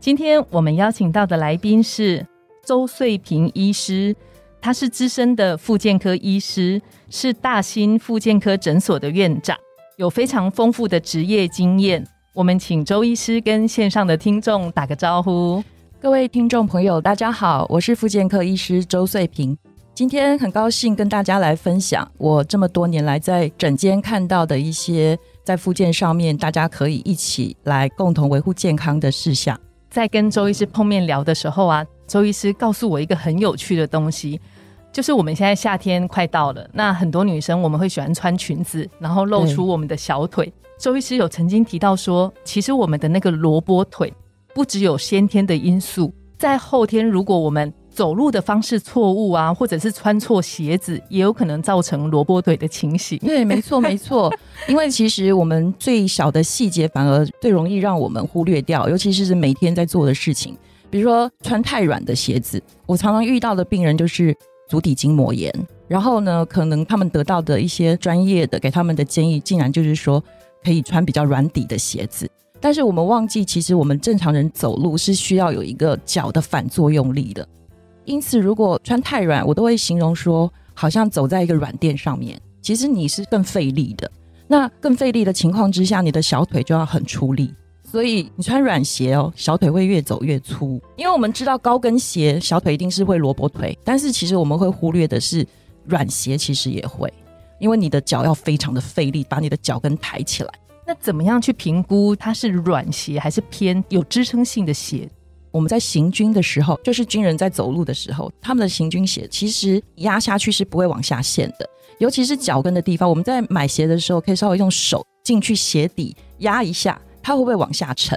今天我们邀请到的来宾是周穗平医师，他是资深的复健科医师，是大新复健科诊所的院长，有非常丰富的职业经验。我们请周医师跟线上的听众打个招呼。各位听众朋友，大家好，我是复健科医师周穗平。今天很高兴跟大家来分享我这么多年来在诊间看到的一些在复健上面，大家可以一起来共同维护健康的事项。在跟周医师碰面聊的时候啊，周医师告诉我一个很有趣的东西，就是我们现在夏天快到了，那很多女生我们会喜欢穿裙子，然后露出我们的小腿。周医师有曾经提到说，其实我们的那个萝卜腿不只有先天的因素，在后天如果我们走路的方式错误啊，或者是穿错鞋子，也有可能造成萝卜腿的情形。对，没错，没错。因为其实我们最小的细节反而最容易让我们忽略掉，尤其是每天在做的事情，比如说穿太软的鞋子。我常常遇到的病人就是足底筋膜炎，然后呢，可能他们得到的一些专业的给他们的建议，竟然就是说可以穿比较软底的鞋子。但是我们忘记，其实我们正常人走路是需要有一个脚的反作用力的。因此，如果穿太软，我都会形容说，好像走在一个软垫上面。其实你是更费力的。那更费力的情况之下，你的小腿就要很出力。所以你穿软鞋哦，小腿会越走越粗。因为我们知道高跟鞋小腿一定是会萝卜腿，但是其实我们会忽略的是，软鞋其实也会，因为你的脚要非常的费力，把你的脚跟抬起来。那怎么样去评估它是软鞋还是偏有支撑性的鞋？我们在行军的时候，就是军人在走路的时候，他们的行军鞋其实压下去是不会往下陷的，尤其是脚跟的地方。我们在买鞋的时候，可以稍微用手进去鞋底压一下，它会不会往下沉？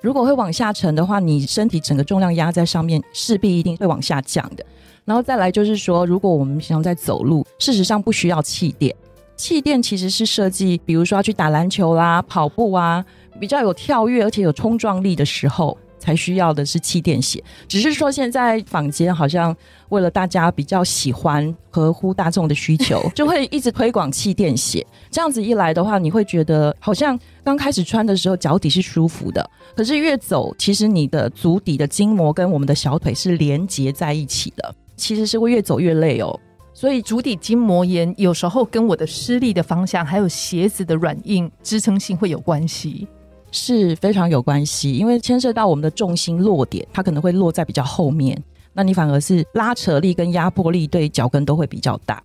如果会往下沉的话，你身体整个重量压在上面，势必一定会往下降的。然后再来就是说，如果我们平常在走路，事实上不需要气垫，气垫其实是设计，比如说要去打篮球啦、跑步啊，比较有跳跃而且有冲撞力的时候。才需要的是气垫鞋，只是说现在坊间好像为了大家比较喜欢合乎大众的需求，就会一直推广气垫鞋。这样子一来的话，你会觉得好像刚开始穿的时候脚底是舒服的，可是越走，其实你的足底的筋膜跟我们的小腿是连接在一起的，其实是会越走越累哦。所以足底筋膜炎有时候跟我的施力的方向，还有鞋子的软硬支撑性会有关系。是非常有关系，因为牵涉到我们的重心落点，它可能会落在比较后面，那你反而是拉扯力跟压迫力对脚跟都会比较大。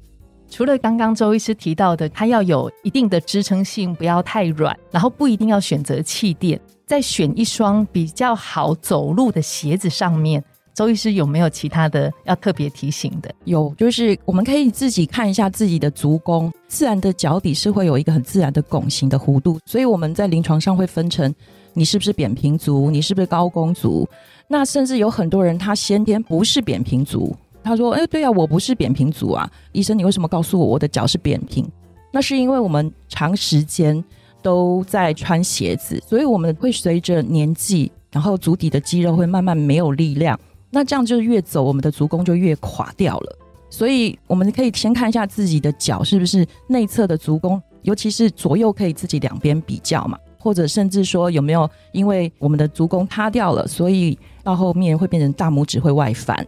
除了刚刚周医师提到的，它要有一定的支撑性，不要太软，然后不一定要选择气垫，在选一双比较好走路的鞋子上面。周医师有没有其他的要特别提醒的？有，就是我们可以自己看一下自己的足弓，自然的脚底是会有一个很自然的拱形的弧度，所以我们在临床上会分成你是不是扁平足，你是不是高弓足。那甚至有很多人他先天不是扁平足，他说：“哎，对啊，我不是扁平足啊，医生，你为什么告诉我我的脚是扁平？”那是因为我们长时间都在穿鞋子，所以我们会随着年纪，然后足底的肌肉会慢慢没有力量。那这样就越走，我们的足弓就越垮掉了。所以我们可以先看一下自己的脚是不是内侧的足弓，尤其是左右可以自己两边比较嘛，或者甚至说有没有因为我们的足弓塌掉了，所以到后面会变成大拇指会外翻。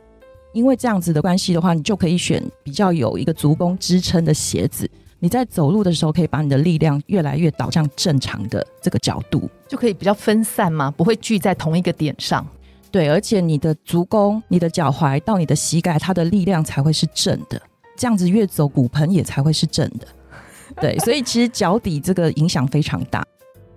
因为这样子的关系的话，你就可以选比较有一个足弓支撑的鞋子。你在走路的时候，可以把你的力量越来越导向正常的这个角度，就可以比较分散嘛，不会聚在同一个点上。对，而且你的足弓、你的脚踝到你的膝盖，它的力量才会是正的，这样子越走骨盆也才会是正的。对，所以其实脚底这个影响非常大。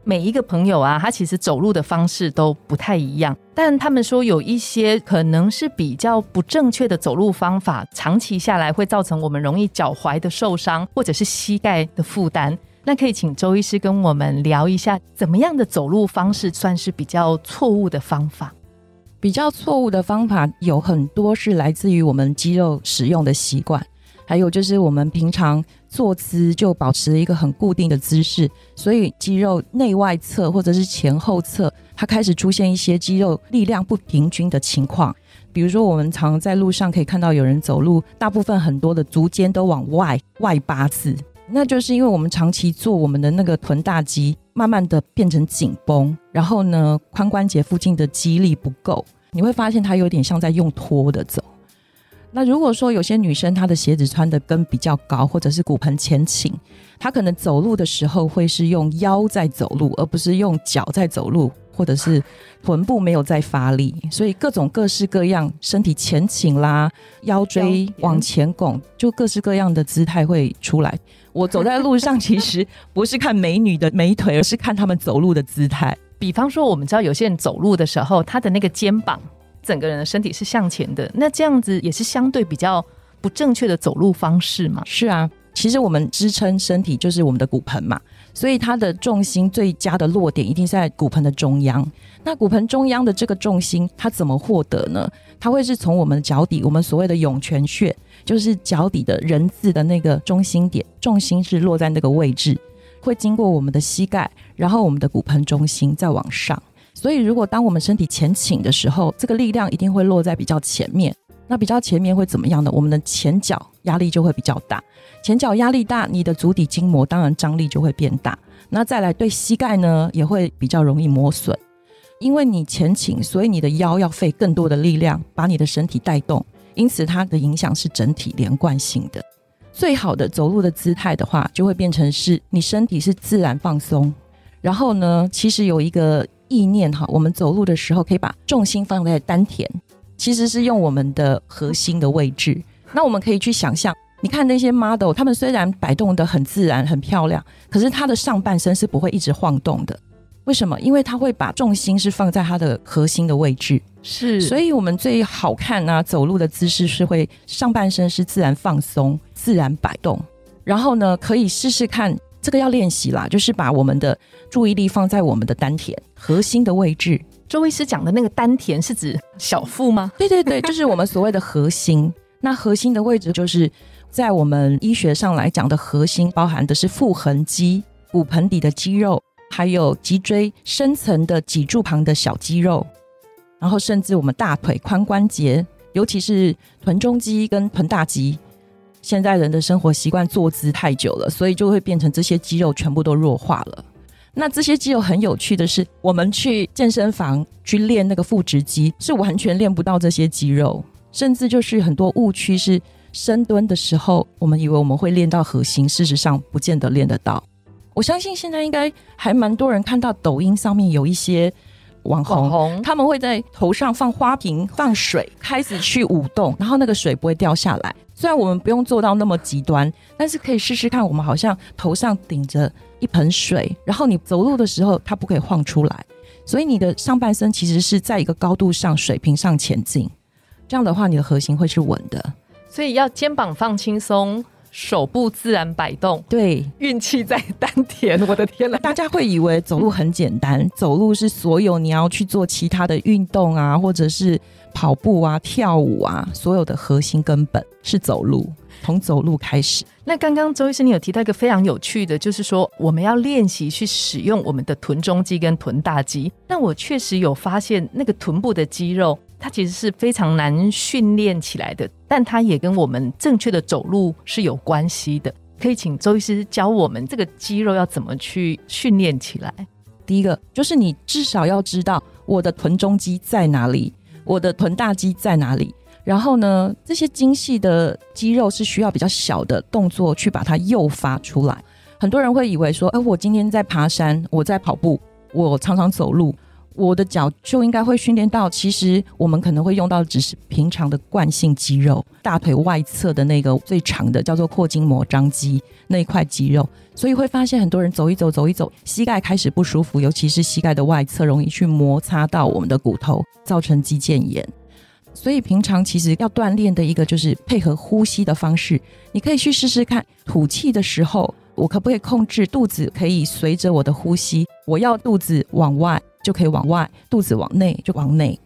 每一个朋友啊，他其实走路的方式都不太一样，但他们说有一些可能是比较不正确的走路方法，长期下来会造成我们容易脚踝的受伤或者是膝盖的负担。那可以请周医师跟我们聊一下，怎么样的走路方式算是比较错误的方法？比较错误的方法有很多是来自于我们肌肉使用的习惯，还有就是我们平常坐姿就保持一个很固定的姿势，所以肌肉内外侧或者是前后侧，它开始出现一些肌肉力量不平均的情况。比如说，我们常在路上可以看到有人走路，大部分很多的足尖都往外外八字，那就是因为我们长期做我们的那个臀大肌，慢慢的变成紧绷，然后呢，髋关节附近的肌力不够，你会发现它有点像在用拖的走。那如果说有些女生她的鞋子穿的跟比较高，或者是骨盆前倾，她可能走路的时候会是用腰在走路，而不是用脚在走路。或者是臀部没有在发力，所以各种各式各样身体前倾啦、腰椎往前拱，就各式各样的姿态会出来。我走在路上，其实 不是看美女的美腿，而是看他们走路的姿态。比方说，我们知道有些人走路的时候，他的那个肩膀，整个人的身体是向前的，那这样子也是相对比较不正确的走路方式嘛？是啊。其实我们支撑身体就是我们的骨盆嘛，所以它的重心最佳的落点一定是在骨盆的中央。那骨盆中央的这个重心，它怎么获得呢？它会是从我们脚底，我们所谓的涌泉穴，就是脚底的人字的那个中心点，重心是落在那个位置，会经过我们的膝盖，然后我们的骨盆中心再往上。所以如果当我们身体前倾的时候，这个力量一定会落在比较前面。那比较前面会怎么样呢？我们的前脚压力就会比较大，前脚压力大，你的足底筋膜当然张力就会变大。那再来对膝盖呢，也会比较容易磨损，因为你前倾，所以你的腰要费更多的力量把你的身体带动，因此它的影响是整体连贯性的。最好的走路的姿态的话，就会变成是你身体是自然放松，然后呢，其实有一个意念哈，我们走路的时候可以把重心放在丹田。其实是用我们的核心的位置，那我们可以去想象，你看那些 model，他们虽然摆动的很自然、很漂亮，可是他的上半身是不会一直晃动的。为什么？因为他会把重心是放在他的核心的位置。是，所以我们最好看啊，走路的姿势是会上半身是自然放松、自然摆动。然后呢，可以试试看，这个要练习啦，就是把我们的注意力放在我们的丹田核心的位置。周医师讲的那个丹田是指小腹吗？对对对，就是我们所谓的核心。那核心的位置就是在我们医学上来讲的核心，包含的是腹横肌、骨盆底的肌肉，还有脊椎深层的脊柱旁的小肌肉，然后甚至我们大腿髋关节，尤其是臀中肌跟臀大肌。现在人的生活习惯坐姿太久了，所以就会变成这些肌肉全部都弱化了。那这些肌肉很有趣的是，我们去健身房去练那个腹直肌，是完全练不到这些肌肉，甚至就是很多误区是深蹲的时候，我们以为我们会练到核心，事实上不见得练得到。我相信现在应该还蛮多人看到抖音上面有一些网红，他们会在头上放花瓶、放水，开始去舞动，然后那个水不会掉下来。虽然我们不用做到那么极端，但是可以试试看。我们好像头上顶着一盆水，然后你走路的时候，它不可以晃出来，所以你的上半身其实是在一个高度上、水平上前进。这样的话，你的核心会是稳的。所以要肩膀放轻松。手部自然摆动，对，运气在丹田。我的天呐，大家会以为走路很简单，走路是所有你要去做其他的运动啊，或者是跑步啊、跳舞啊，所有的核心根本是走路，从走路开始。那刚刚周医生你有提到一个非常有趣的，就是说我们要练习去使用我们的臀中肌跟臀大肌。那我确实有发现，那个臀部的肌肉。它其实是非常难训练起来的，但它也跟我们正确的走路是有关系的。可以请周医师教我们这个肌肉要怎么去训练起来。第一个就是你至少要知道我的臀中肌在哪里，我的臀大肌在哪里。然后呢，这些精细的肌肉是需要比较小的动作去把它诱发出来。很多人会以为说，哎，我今天在爬山，我在跑步，我常常走路。我的脚就应该会训练到，其实我们可能会用到只是平常的惯性肌肉，大腿外侧的那个最长的叫做阔筋膜张肌那一块肌肉，所以会发现很多人走一走走一走，膝盖开始不舒服，尤其是膝盖的外侧容易去摩擦到我们的骨头，造成肌腱炎。所以平常其实要锻炼的一个就是配合呼吸的方式，你可以去试试看，吐气的时候。我可不可以控制肚子可以随着我的呼吸，我要肚子往外就可以往外，肚子往内就往内。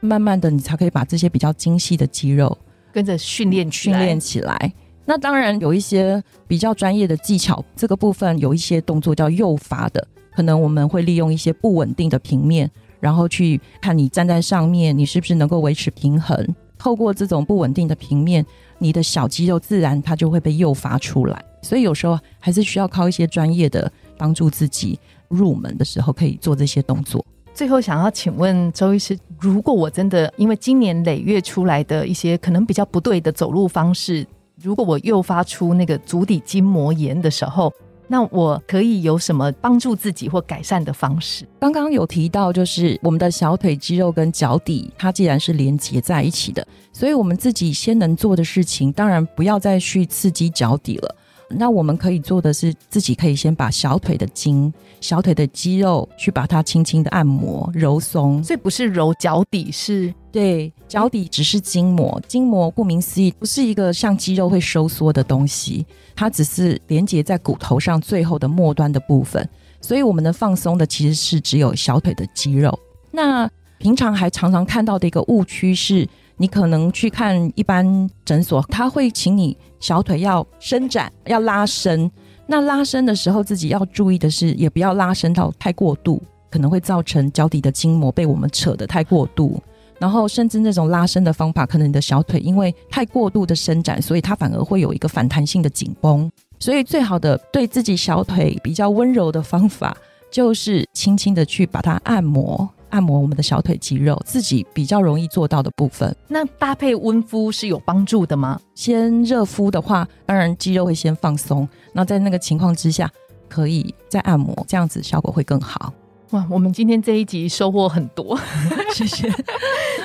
慢慢的，你才可以把这些比较精细的肌肉跟着训练训练起来。那当然有一些比较专业的技巧，这个部分有一些动作叫诱发的，可能我们会利用一些不稳定的平面，然后去看你站在上面，你是不是能够维持平衡。透过这种不稳定的平面，你的小肌肉自然它就会被诱发出来。所以有时候还是需要靠一些专业的帮助自己入门的时候可以做这些动作。最后想要请问周医师，如果我真的因为今年累月出来的一些可能比较不对的走路方式，如果我诱发出那个足底筋膜炎的时候，那我可以有什么帮助自己或改善的方式？刚刚有提到，就是我们的小腿肌肉跟脚底，它既然是连接在一起的，所以我们自己先能做的事情，当然不要再去刺激脚底了。那我们可以做的是，自己可以先把小腿的筋、小腿的肌肉去把它轻轻的按摩、揉松。所以不是揉脚底，是对脚底只是筋膜。筋膜顾名思义，不是一个像肌肉会收缩的东西，它只是连接在骨头上最后的末端的部分。所以我们的放松的其实是只有小腿的肌肉。那平常还常常看到的一个误区是。你可能去看一般诊所，他会请你小腿要伸展、要拉伸。那拉伸的时候，自己要注意的是，也不要拉伸到太过度，可能会造成脚底的筋膜被我们扯得太过度。然后，甚至那种拉伸的方法，可能你的小腿因为太过度的伸展，所以它反而会有一个反弹性的紧绷。所以，最好的对自己小腿比较温柔的方法，就是轻轻的去把它按摩。按摩我们的小腿肌肉，自己比较容易做到的部分。那搭配温敷是有帮助的吗？先热敷的话，当然肌肉会先放松。那在那个情况之下，可以再按摩，这样子效果会更好。哇，我们今天这一集收获很多，谢谢。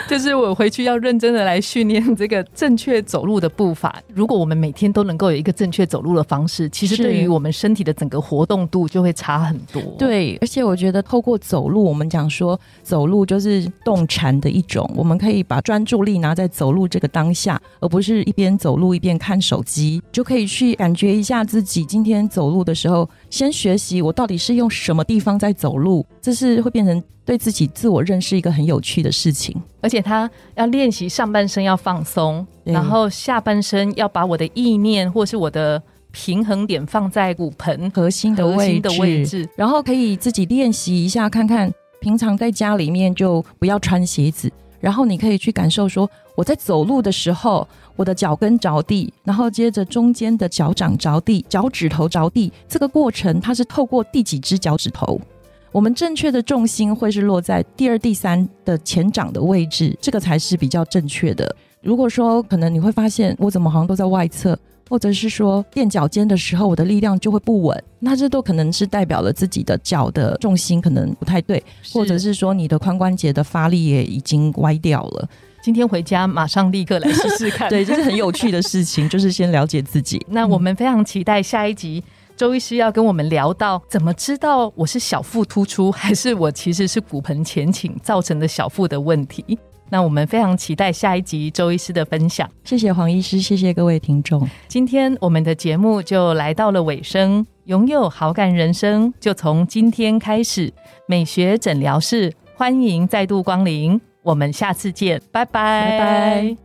就是我回去要认真的来训练这个正确走路的步伐。如果我们每天都能够有一个正确走路的方式，其实对于我们身体的整个活动度就会差很多。对，而且我觉得透过走路，我们讲说走路就是动禅的一种，我们可以把专注力拿在走路这个当下，而不是一边走路一边看手机，就可以去感觉一下自己今天走路的时候，先学习我到底是用什么地方在走路。这是会变成对自己自我认识一个很有趣的事情，而且他要练习上半身要放松，然后下半身要把我的意念或是我的平衡点放在骨盆核心的位置，然后可以自己练习一下，看看平常在家里面就不要穿鞋子，然后你可以去感受说我在走路的时候，我的脚跟着地，然后接着中间的脚掌着地，脚趾头着地，这个过程它是透过第几只脚趾头。我们正确的重心会是落在第二、第三的前掌的位置，这个才是比较正确的。如果说可能你会发现我怎么好像都在外侧，或者是说垫脚尖的时候我的力量就会不稳，那这都可能是代表了自己的脚的重心可能不太对，或者是说你的髋关节的发力也已经歪掉了。今天回家马上立刻来试试看，对，这是很有趣的事情，就是先了解自己。那我们非常期待下一集。周医师要跟我们聊到怎么知道我是小腹突出，还是我其实是骨盆前倾造成的小腹的问题？那我们非常期待下一集周医师的分享。谢谢黄医师，谢谢各位听众。今天我们的节目就来到了尾声，拥有好感人生就从今天开始。美学诊疗室欢迎再度光临，我们下次见，拜拜。